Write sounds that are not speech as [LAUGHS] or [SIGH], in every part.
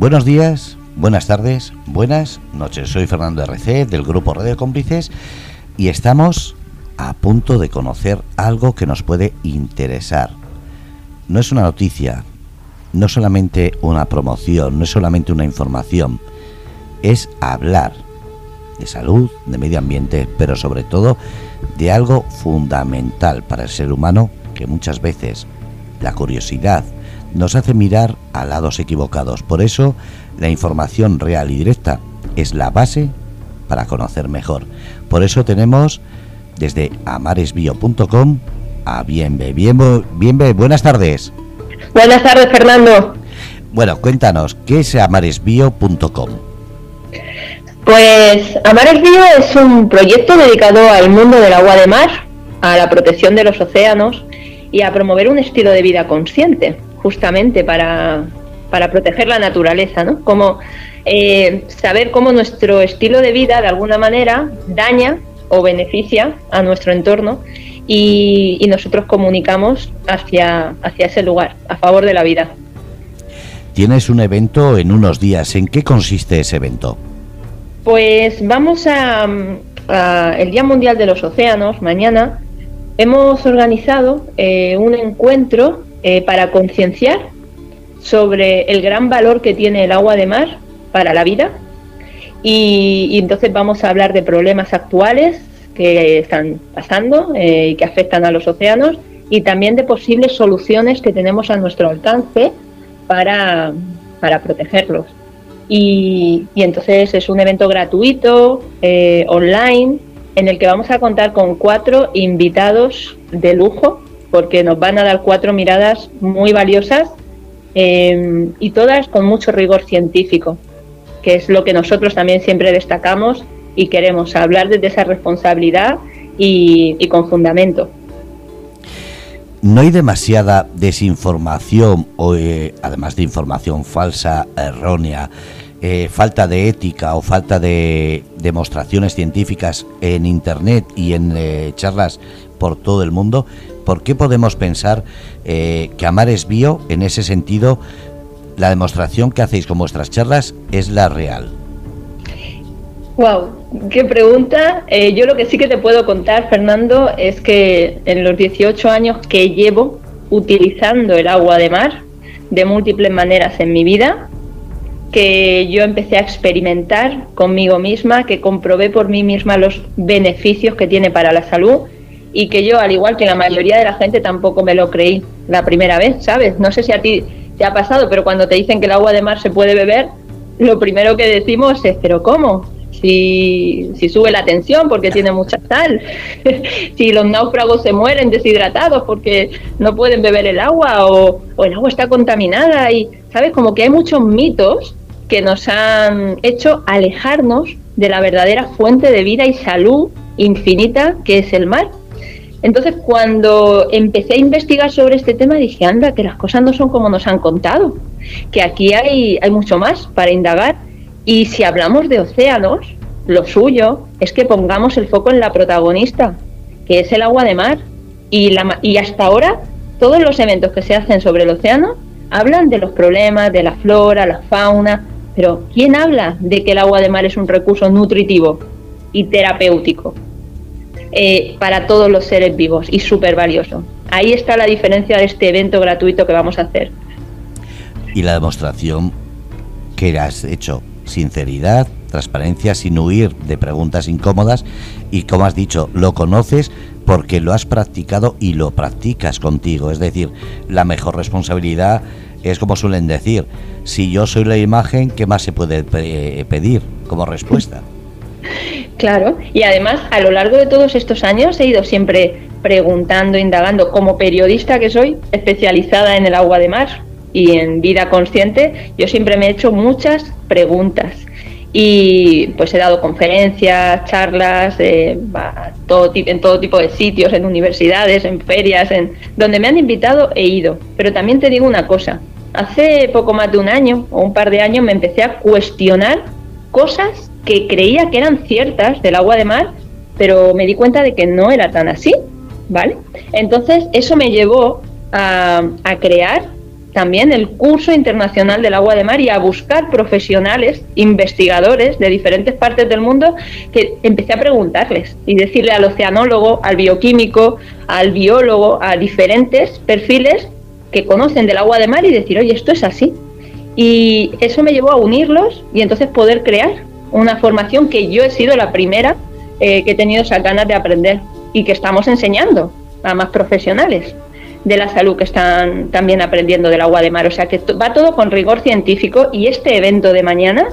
Buenos días, buenas tardes, buenas noches. Soy Fernando RC del grupo Radio Cómplices y estamos a punto de conocer algo que nos puede interesar. No es una noticia, no solamente una promoción, no es solamente una información, es hablar de salud, de medio ambiente, pero sobre todo de algo fundamental para el ser humano que muchas veces la curiosidad nos hace mirar a lados equivocados. Por eso, la información real y directa es la base para conocer mejor. Por eso tenemos desde amaresbio.com a Bienve. Bienve, Bienve, buenas tardes. Buenas tardes, Fernando. Bueno, cuéntanos, ¿qué es amaresbio.com? Pues Amaresbio es un proyecto dedicado al mundo del agua de mar, a la protección de los océanos y a promover un estilo de vida consciente justamente para, para proteger la naturaleza, ¿no? Como eh, saber cómo nuestro estilo de vida de alguna manera daña o beneficia a nuestro entorno y, nosotros comunicamos hacia, hacia ese lugar, a favor de la vida. Tienes un evento en unos días. ¿En qué consiste ese evento? Pues vamos a, el Día Mundial de los Océanos, mañana, hemos organizado eh, un encuentro eh, para concienciar sobre el gran valor que tiene el agua de mar para la vida. Y, entonces vamos a hablar de problemas actuales que están pasando eh, y que afectan a los océanos y también de posibles soluciones que tenemos a nuestro alcance para, protegerlos. Y, entonces es un evento gratuito, eh, online, en el que vamos a contar con cuatro invitados de lujo porque nos van a dar cuatro miradas muy valiosas eh, y todas con mucho rigor científico, que es lo que nosotros también siempre destacamos y queremos hablar desde esa responsabilidad y, con fundamento. ¿No hay demasiada desinformación, o, eh, además de información falsa, errónea, eh, falta de ética o falta de demostraciones científicas en Internet y en charlas por todo el mundo? ¿por qué podemos pensar eh, que amar es bio? En ese sentido, la demostración que hacéis con vuestras charlas es la real. Wow, qué pregunta. Eh, yo lo que sí que te puedo contar, Fernando, es que en los 18 años que llevo utilizando el agua de mar de múltiples maneras en mi vida, que yo empecé a experimentar conmigo misma, que comprobé por mí misma los beneficios que tiene para la salud y que yo, al igual que la mayoría de la gente, tampoco me lo creí la primera vez, ¿sabes? No sé si a ti te ha pasado, pero cuando te dicen que el agua de mar se puede beber, lo primero que decimos es, ¿pero cómo? Si, si sube la tensión porque tiene mucha sal, [LAUGHS] si los náufragos se mueren deshidratados porque no pueden beber el agua o, o el agua está contaminada y, ¿sabes? Como que hay muchos mitos que nos han hecho alejarnos de la verdadera fuente de vida y salud infinita que es el mar. Entonces, cuando empecé a investigar sobre este tema, dije, anda, que las cosas no son como nos han contado, que aquí hay, hay mucho más para indagar. Y si hablamos de océanos, lo suyo es que pongamos el foco en la protagonista, que es el agua de mar. Y, la, y hasta ahora, todos los eventos que se hacen sobre el océano hablan de los problemas, de la flora, la fauna, pero ¿quién habla de que el agua de mar es un recurso nutritivo y terapéutico? Eh, para todos los seres vivos y súper valioso. Ahí está la diferencia de este evento gratuito que vamos a hacer. Y la demostración que has hecho, sinceridad, transparencia, sin huir de preguntas incómodas y como has dicho, lo conoces porque lo has practicado y lo practicas contigo. Es decir, la mejor responsabilidad es como suelen decir, si yo soy la imagen, ¿qué más se puede pedir como respuesta? Claro, y además a lo largo de todos estos años he ido siempre preguntando, indagando, como periodista que soy, especializada en el agua de mar y en vida consciente, yo siempre me he hecho muchas preguntas y pues he dado conferencias, charlas, eh, en todo tipo de sitios, en universidades, en ferias, en donde me han invitado he ido. Pero también te digo una cosa, hace poco más de un año o un par de años me empecé a cuestionar cosas que creía que eran ciertas del agua de mar, pero me di cuenta de que no era tan así, ¿vale? Entonces eso me llevó a, crear también el curso internacional del agua de mar y a buscar profesionales, investigadores de diferentes partes del mundo, que empecé a preguntarles y decirle al oceanólogo, al bioquímico, al biólogo, a diferentes perfiles que conocen del agua de mar y decir, oye, esto es así. Y eso me llevó a unirlos y entonces poder crear una formación que yo he sido la primera eh, que he tenido esas ganas de aprender y que estamos enseñando a más profesionales de la salud que están también aprendiendo del agua de mar. O sea que va todo con rigor científico y este evento de mañana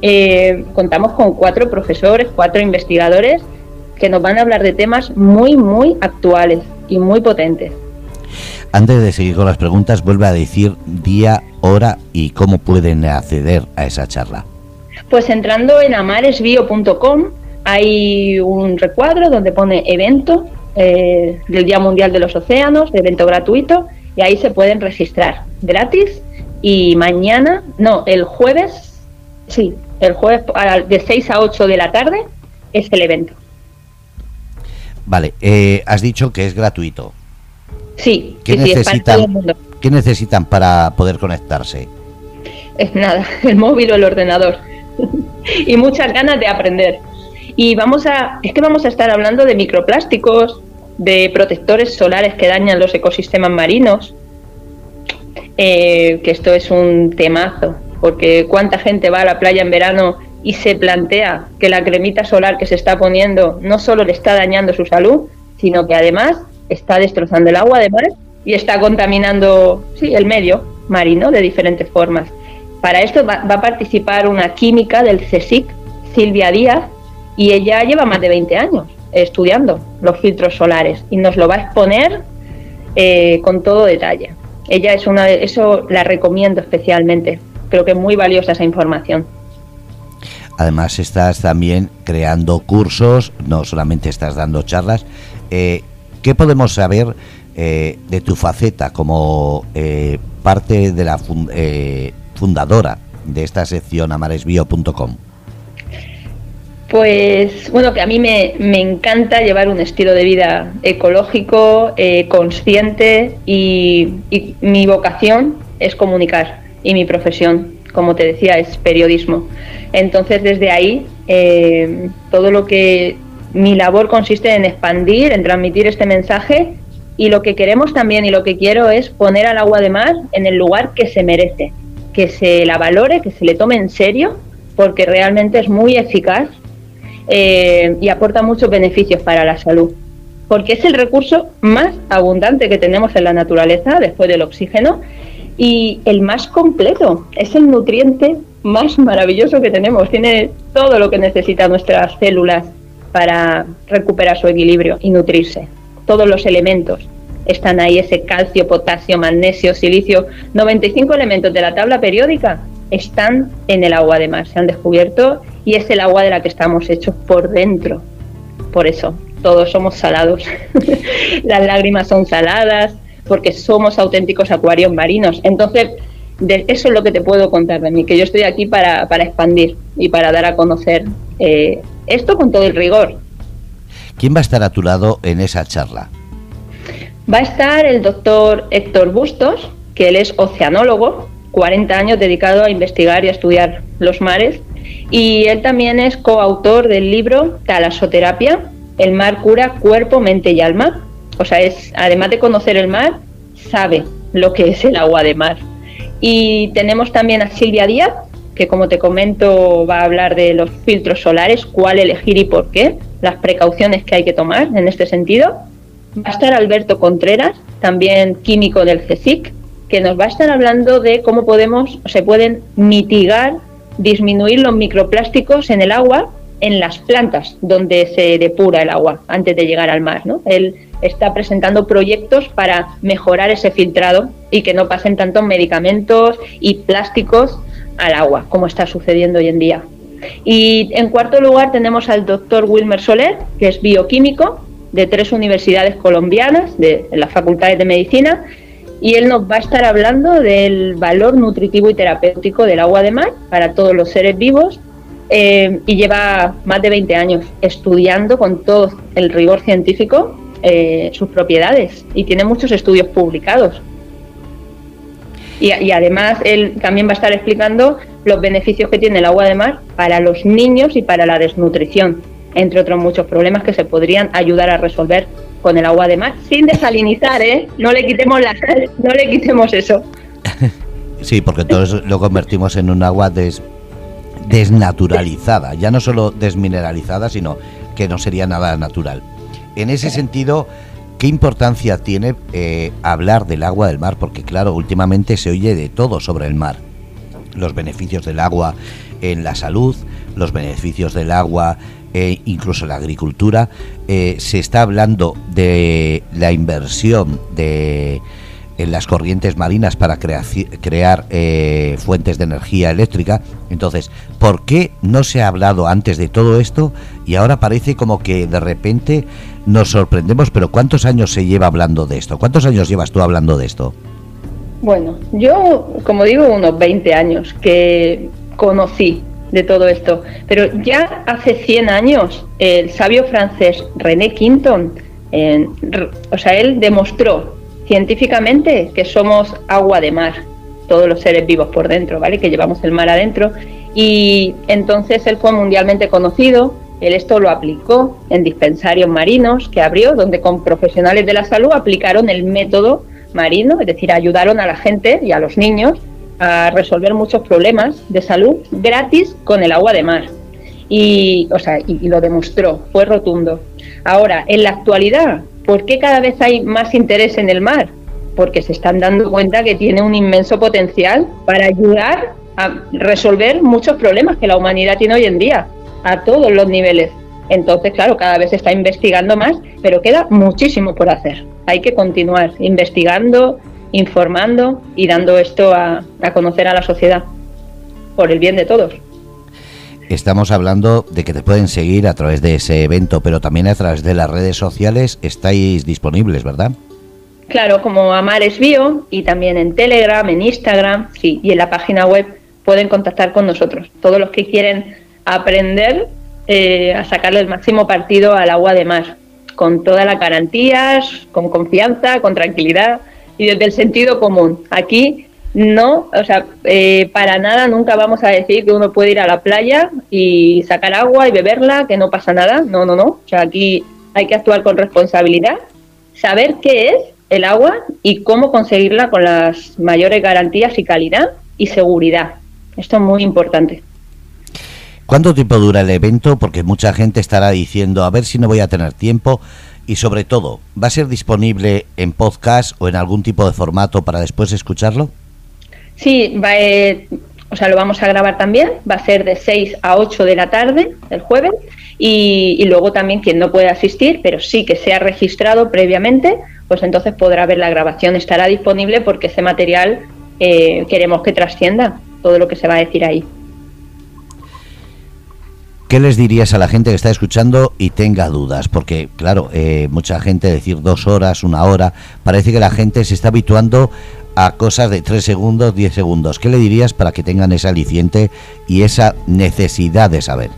eh, contamos con cuatro profesores, cuatro investigadores que nos van a hablar de temas muy, muy actuales y muy potentes. Antes de seguir con las preguntas, vuelve a decir día, hora y cómo pueden acceder a esa charla. Pues entrando en amaresbio.com hay un recuadro donde pone evento eh, del Día Mundial de los Océanos, evento gratuito, y ahí se pueden registrar gratis. Y mañana, no, el jueves, sí, el jueves de 6 a 8 de la tarde es el evento. Vale, eh, has dicho que es gratuito. Sí, ¿Qué, necesitan, ¿Qué necesitan para poder conectarse? Es nada, [LAUGHS] el móvil o el ordenador. [LAUGHS] y muchas ganas de aprender. Y vamos a, es que vamos a estar hablando de microplásticos, de protectores solares que dañan los ecosistemas marinos, eh, que esto es un temazo, porque cuánta gente va a la playa en verano y se plantea que la cremita solar que se está poniendo no solo le está dañando su salud, sino que además está destrozando el agua de mar y está contaminando sí, el medio marino de diferentes formas. Para esto va, va a participar una química del CSIC, Silvia Díaz, y ella lleva más de 20 años estudiando los filtros solares y nos lo va a exponer eh, con todo detalle. Ella es una de, eso la recomiendo especialmente. Creo que es muy valiosa esa información. Además estás también creando cursos, no solamente estás dando charlas. Eh, ¿Qué podemos saber eh, de tu faceta como parte de la fundadora de esta sección amaresbio.com? Pues bueno, que a mí me, encanta llevar un estilo de vida ecológico, eh, consciente y, mi vocación es comunicar y mi profesión, como te decía, es periodismo. Entonces desde ahí eh, todo lo que mi labor consiste en expandir, en transmitir este mensaje y lo que queremos también y lo que quiero es poner al agua de mar en el lugar que se merece, que se la valore, que se le tome en serio, porque realmente es muy eficaz eh, y aporta muchos beneficios para la salud, porque es el recurso más abundante que tenemos en la naturaleza después del oxígeno y el más completo, es el nutriente más maravilloso que tenemos, tiene todo lo que necesitan nuestras células para recuperar su equilibrio y nutrirse, todos los elementos están ahí, ese calcio, potasio, magnesio, silicio, 95 elementos de la tabla periódica están en el agua de mar, se han descubierto y es el agua de la que estamos hechos por dentro. Por eso, todos somos salados. [LAUGHS] Las lágrimas son saladas porque somos auténticos acuarios marinos. Entonces, eso es lo que te puedo contar de mí, que yo estoy aquí para, expandir y para dar a conocer eh, esto con todo el rigor. ¿Quién va a estar a tu lado en esa charla? Va a estar el doctor Héctor Bustos, que él es oceanólogo, 40 años dedicado a investigar y a estudiar los mares. Y él también es coautor del libro Talasoterapia, El mar cura cuerpo, mente y alma. O sea, es, además de conocer el mar, sabe lo que es el agua de mar. Y tenemos también a Silvia Díaz, que como te comento va a hablar de los filtros solares, cuál elegir y por qué, las precauciones que hay que tomar en este sentido. Va a estar Alberto Contreras, también químico del CSIC, que nos va a estar hablando de cómo podemos, se pueden mitigar, disminuir los microplásticos en el agua en las plantas donde se depura el agua antes de llegar al mar. ¿no? Él está presentando proyectos para mejorar ese filtrado y que no pasen tantos medicamentos y plásticos al agua, como está sucediendo hoy en día. Y en cuarto lugar tenemos al doctor Wilmer Soler, que es bioquímico de tres universidades colombianas, de las facultades de medicina, y él nos va a estar hablando del valor nutritivo y terapéutico del agua de mar para todos los seres vivos eh, y lleva más de 20 años estudiando con todo el rigor científico eh, sus propiedades y tiene muchos estudios publicados. Y, además él también va a estar explicando los beneficios que tiene el agua de mar para los niños y para la desnutrición, entre otros muchos problemas que se podrían ayudar a resolver con el agua de mar, sin desalinizar, ¿eh? No le quitemos la sal, no le quitemos eso. [LAUGHS] Sí, porque entonces lo convertimos en un agua des, desnaturalizada, ya no solo desmineralizada, sino que no sería nada natural. En ese sentido, ¿qué importancia tiene eh, hablar del agua del mar? Porque claro, últimamente se oye de todo sobre el mar. Los beneficios del agua en la salud, los beneficios del agua e incluso la agricultura. Eh, se está hablando de la inversión de en las corrientes marinas para crear eh, fuentes de energía eléctrica. Entonces, ¿por qué no se ha hablado antes de todo esto y ahora parece como que de repente nos sorprendemos? Pero ¿cuántos años se lleva hablando de esto? ¿Cuántos años llevas tú hablando de esto? Bueno, yo, como digo, unos 20 años que conocí de todo esto. Pero ya hace 100 años, el sabio francés René Quinton, o sea, él demostró científicamente que somos agua de mar, todos los seres vivos por dentro, ¿vale? Que llevamos el mar adentro. Y entonces él fue mundialmente conocido, él esto lo aplicó en dispensarios marinos que abrió, donde con profesionales de la salud aplicaron el método marino, es decir, ayudaron a la gente y a los niños a resolver muchos problemas de salud gratis con el agua de mar. Y, o sea, y lo demostró, fue rotundo. Ahora, en la actualidad, ¿Por qué cada vez hay más interés en el mar? Porque se están dando cuenta que tiene un inmenso potencial para ayudar a resolver muchos problemas que la humanidad tiene hoy en día, a todos los niveles. Entonces, claro, cada vez se está investigando más, pero queda muchísimo por hacer. Hay que continuar investigando, informando y dando esto a, a conocer a la sociedad, por el bien de todos. Estamos hablando de que te pueden seguir a través de ese evento, pero también a través de las redes sociales estáis disponibles, ¿verdad? Claro, como Amares Bio y también en Telegram, en Instagram, sí, y en la página web pueden contactar con nosotros. Todos los que quieren aprender eh, a sacarle el máximo partido al agua de mar, con todas las garantías, con confianza, con tranquilidad y desde el sentido común. Aquí no, o sea, eh, para nada nunca vamos a decir que uno puede ir a la playa y sacar agua y beberla, que no pasa nada. No, no, no. O sea, aquí hay que actuar con responsabilidad, saber qué es el agua y cómo conseguirla con las mayores garantías y calidad y seguridad. Esto es muy importante. ¿Cuánto tiempo dura el evento? Porque mucha gente estará diciendo, a ver si no voy a tener tiempo. Y sobre todo, ¿va a ser disponible en podcast o en algún tipo de formato para después escucharlo? Sí, va, eh, o sea, lo vamos a grabar también, va a ser de 6 a 8 de la tarde el jueves y, luego también quien no puede asistir, pero sí que se ha registrado previamente, pues entonces podrá ver la grabación, estará disponible porque ese material eh, queremos que trascienda todo lo que se va a decir ahí. ¿Qué les dirías a la gente que está escuchando y tenga dudas? Porque, claro, eh, mucha gente decir dos horas, una hora, parece que la gente se está habituando a cosas de 3 segundos, 10 segundos. ¿Qué le dirías para que tengan ese aliciente y esa necesidad de saber?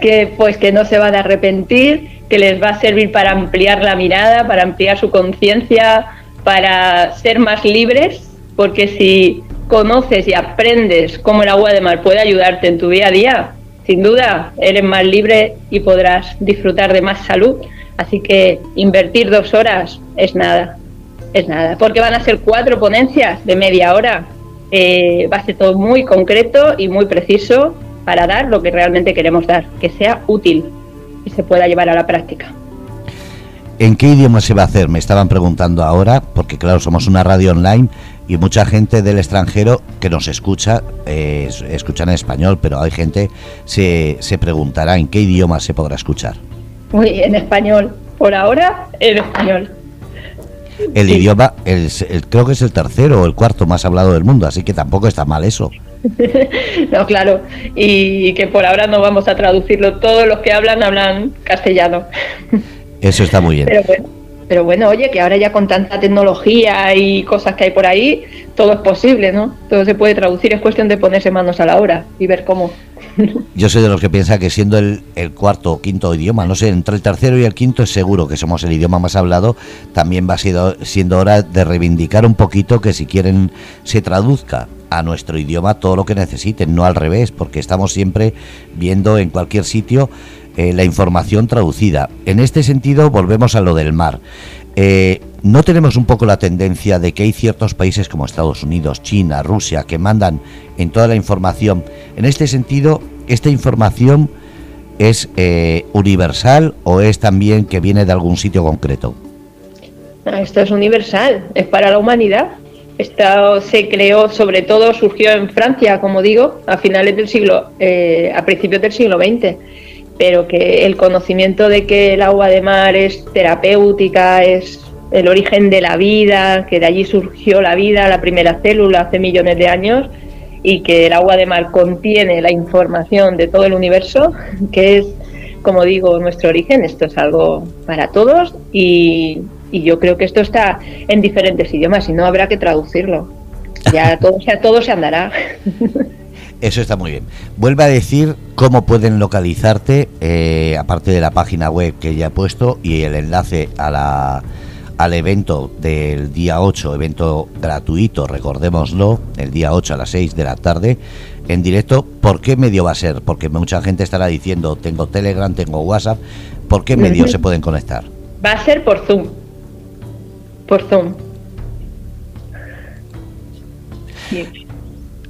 Que pues que no se van a arrepentir, que les va a servir para ampliar la mirada, para ampliar su conciencia, para ser más libres, porque si conoces y aprendes cómo el agua de mar puede ayudarte en tu día a día, sin duda eres más libre y podrás disfrutar de más salud. Así que invertir dos horas es nada es nada, porque van a ser cuatro ponencias de media hora. Eh, va a ser todo muy concreto y muy preciso para dar lo que realmente queremos dar, que sea útil y se pueda llevar a la práctica. ¿En qué idioma se va a hacer? Me estaban preguntando ahora, porque claro, somos una radio online y mucha gente del extranjero que nos escucha, eh, escucha en español, pero hay gente se, se preguntará en qué idioma se podrá escuchar. Uy, en español. Por ahora, en español. El idioma, el, creo que es el tercero o el cuarto más hablado del mundo, así que tampoco está mal eso. [LAUGHS] no, claro, y que por ahora no vamos a traducirlo. Todos los que hablan hablan castellano. Eso está muy bien. Pero bueno, pero bueno, oye, que ahora ya con tanta tecnología y cosas que hay por ahí, todo es posible, ¿no? Todo se puede traducir, es cuestión de ponerse manos a la obra y ver cómo. [LAUGHS] Yo soy de los que piensa que siendo el, cuarto o quinto idioma, no sé, entre el tercero y el quinto es seguro que somos el idioma más hablado, también va siendo, siendo hora de reivindicar un poquito que si quieren se traduzca a nuestro idioma todo lo que necesiten, no al revés, porque estamos siempre viendo en cualquier sitio eh, la información traducida. En este sentido, volvemos a lo del mar. Eh, ¿No tenemos un poco la tendencia de que hay ciertos países como Estados Unidos, China, Rusia, que mandan en toda la información? En este sentido, ¿esta información es eh, universal o es también que viene de algún sitio concreto? Esto es universal, es para la humanidad. Esto se creó, sobre todo surgió en Francia, como digo, a finales del siglo, eh, a principios del siglo XX, pero que el conocimiento de que el agua de mar es terapéutica, es el origen de la vida, que de allí surgió la vida, la primera célula hace millones de años, y que el agua de mar contiene la información de todo el universo, [LAUGHS] que es, como digo, nuestro origen. Esto es algo para todos y, y yo creo que esto está en diferentes idiomas y no habrá que traducirlo. Ya [LAUGHS] todo, ya todo se andará. [LAUGHS] Eso está muy bien. Vuelve a decir cómo pueden localizarte, eh, aparte de la página web que ya he puesto y el enlace a la, al evento del día 8, evento gratuito, recordémoslo, el día 8 a las 6 de la tarde, en directo. ¿Por qué medio va a ser? Porque mucha gente estará diciendo, tengo Telegram, tengo WhatsApp. ¿Por qué medio se pueden conectar? Va a ser por Zoom por Zoom.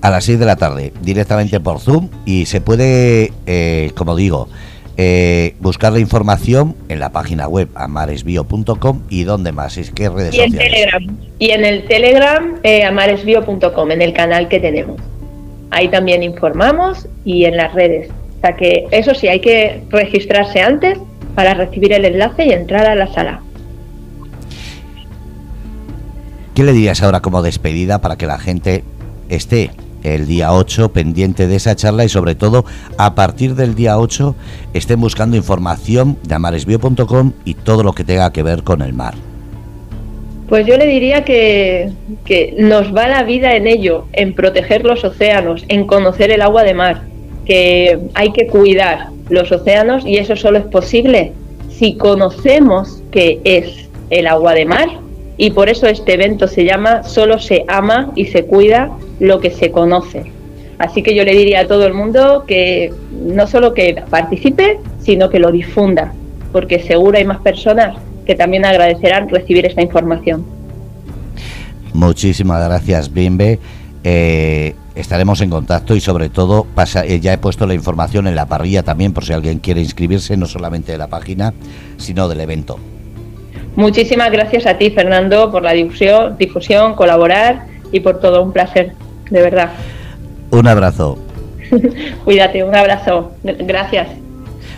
A las 6 de la tarde, directamente por Zoom y se puede, eh, como digo, eh, buscar la información en la página web amaresbio.com y dónde más, es que redes y en Telegram. Y en el Telegram eh, amaresbio.com, en el canal que tenemos. Ahí también informamos y en las redes. O sea que eso sí, hay que registrarse antes para recibir el enlace y entrar a la sala. ¿Qué le dirías ahora como despedida para que la gente esté el día 8 pendiente de esa charla y sobre todo a partir del día 8 estén buscando información de amaresbio.com y todo lo que tenga que ver con el mar? Pues yo le diría que, que nos va la vida en ello, en proteger los océanos, en conocer el agua de mar, que hay que cuidar los océanos y eso solo es posible si conocemos qué es el agua de mar y por eso este evento se llama Solo se ama y se cuida lo que se conoce. Así que yo le diría a todo el mundo que no solo que participe, sino que lo difunda, porque seguro hay más personas que también agradecerán recibir esta información. Muchísimas gracias, Bimbe. Eh, estaremos en contacto y sobre todo pasa, eh, ya he puesto la información en la parrilla también por si alguien quiere inscribirse, no solamente de la página, sino del evento. Muchísimas gracias a ti, Fernando, por la difusión, difusión, colaborar y por todo. Un placer, de verdad. Un abrazo. [LAUGHS] Cuídate, un abrazo. Gracias.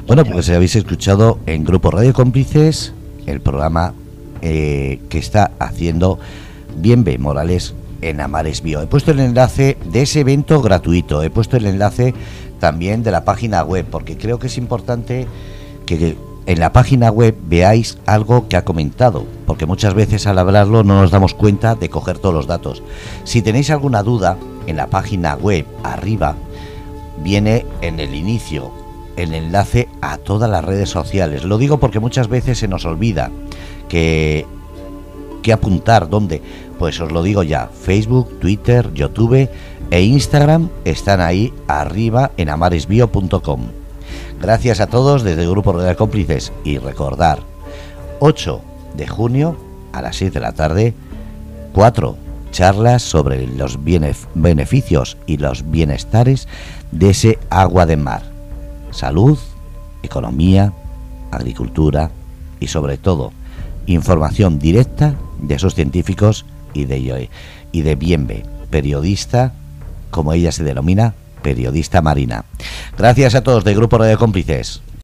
Bueno, pues habéis escuchado en Grupo Radio Cómplices el programa eh, que está haciendo Bienve Morales en Amares Bio. He puesto el enlace de ese evento gratuito, he puesto el enlace también de la página web, porque creo que es importante que en la página web veáis algo que ha comentado, porque muchas veces al hablarlo no nos damos cuenta de coger todos los datos. Si tenéis alguna duda, en la página web arriba viene en el inicio el enlace a todas las redes sociales. Lo digo porque muchas veces se nos olvida que, que apuntar dónde. Pues os lo digo ya, Facebook, Twitter, YouTube e Instagram están ahí arriba en amaresbio.com. Gracias a todos desde el Grupo de Cómplices y recordar, 8 de junio a las 6 de la tarde, 4 charlas sobre los beneficios y los bienestares de ese agua de mar. Salud, economía, agricultura y sobre todo información directa de esos científicos y de, y de Bienve, periodista, como ella se denomina, periodista marina. Gracias a todos del Grupo de Cómplices.